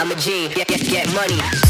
I'm a G, get, get, get money.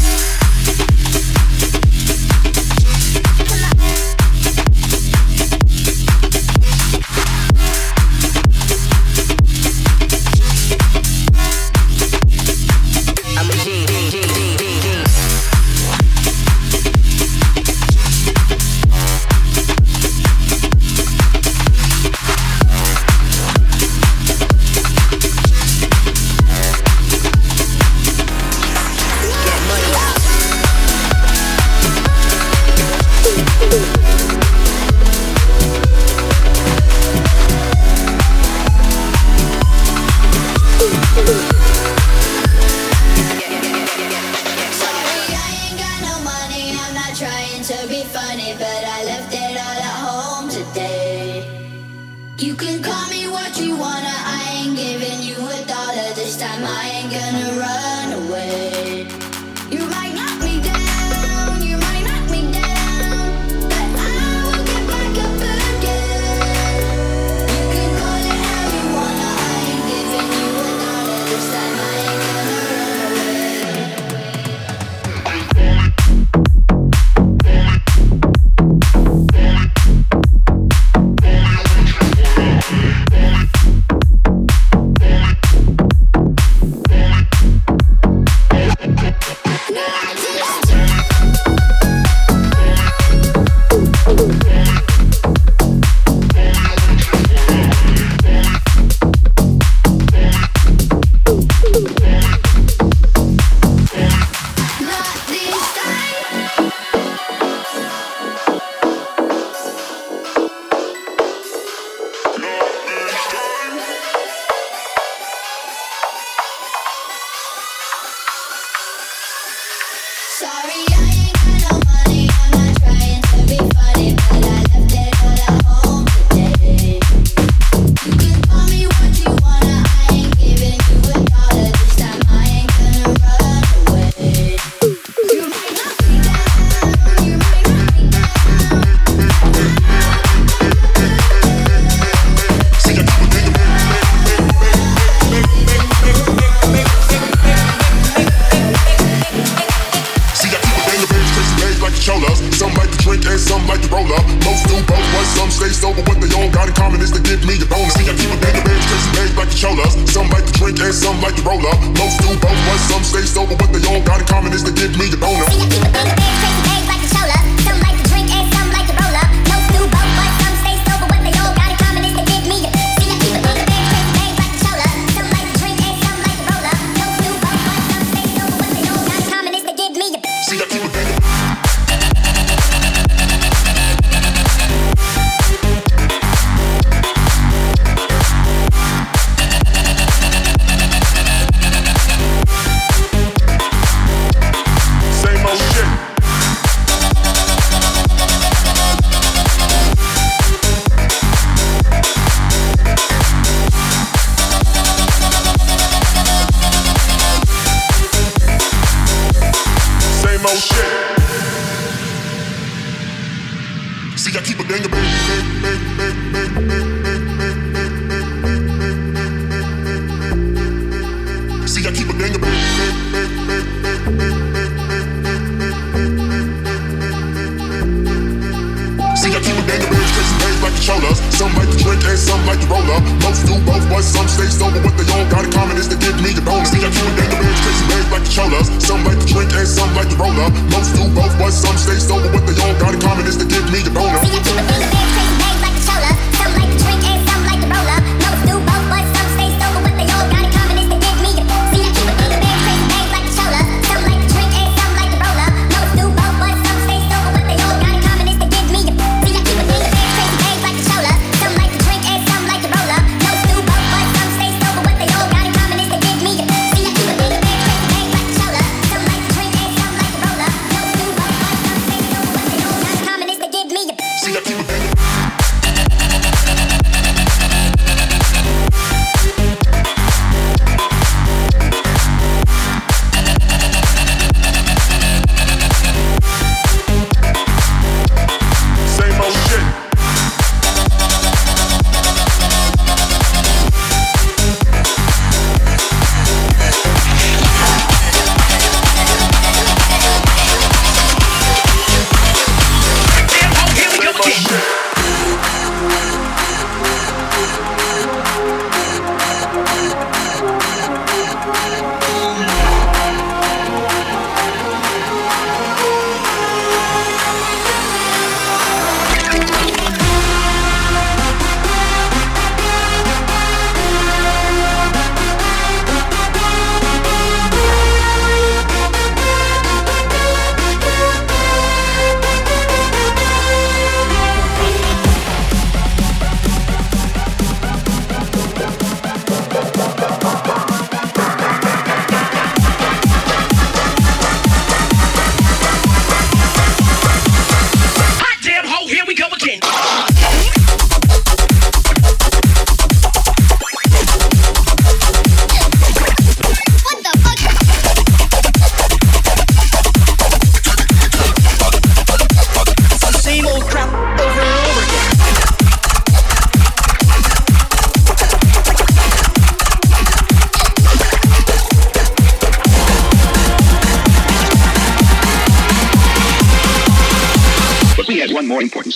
You can call me what you wanna.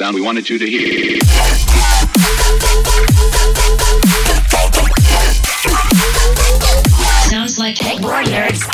sound we wanted you to hear. Sounds like hey, boy.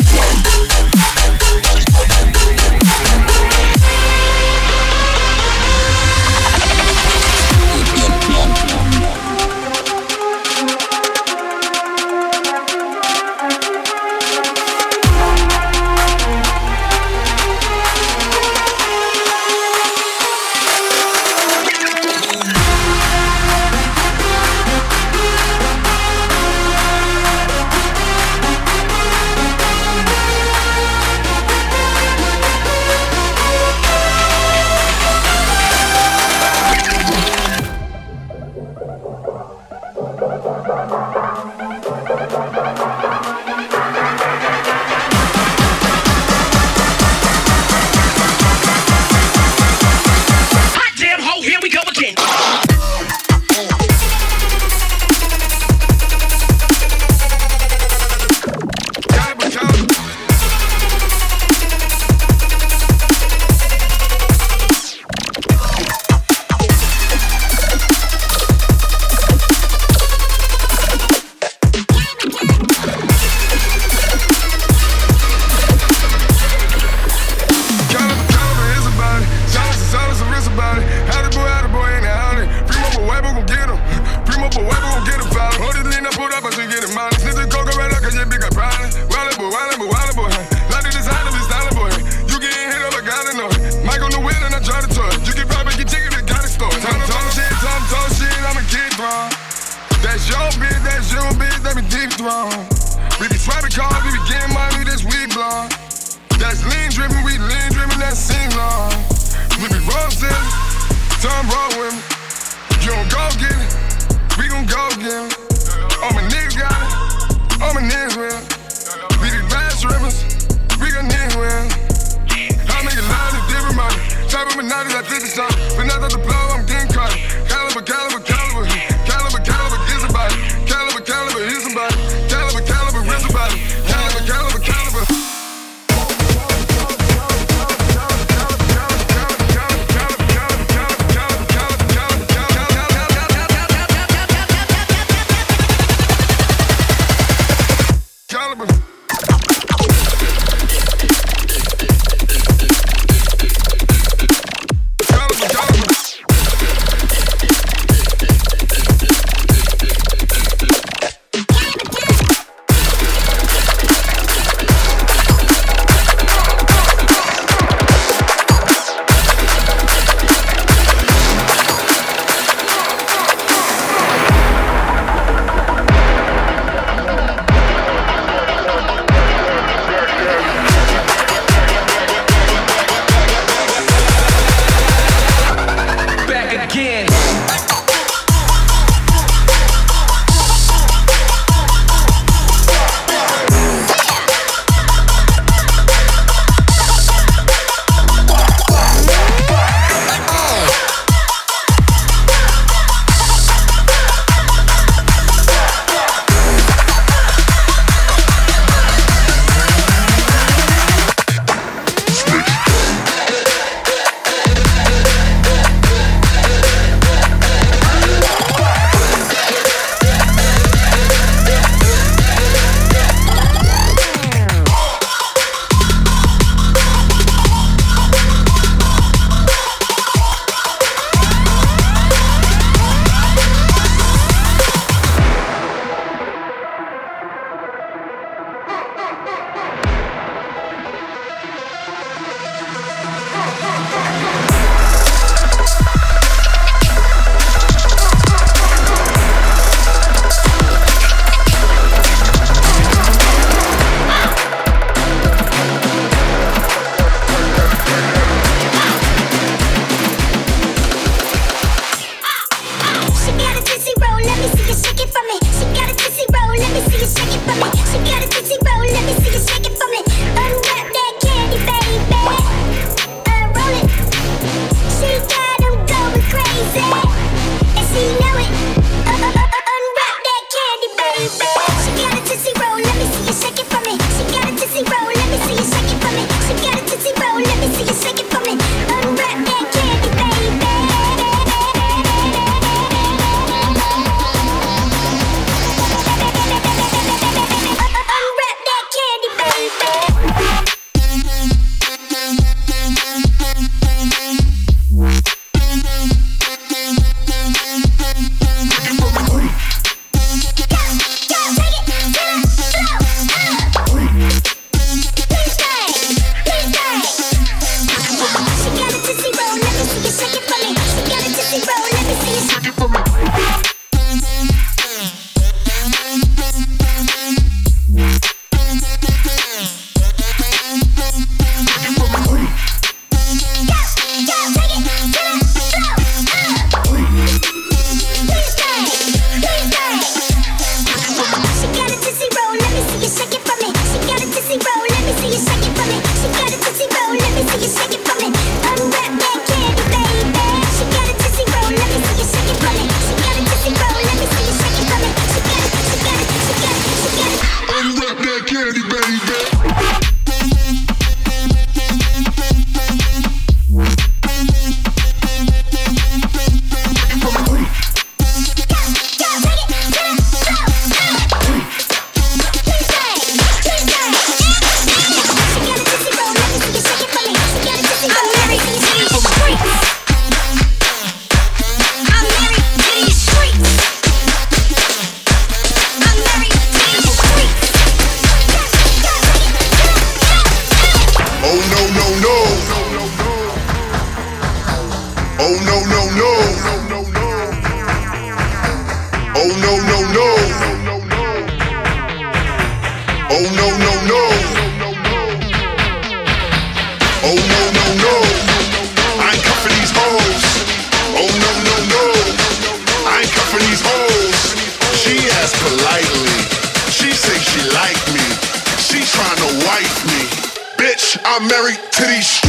I'm married to these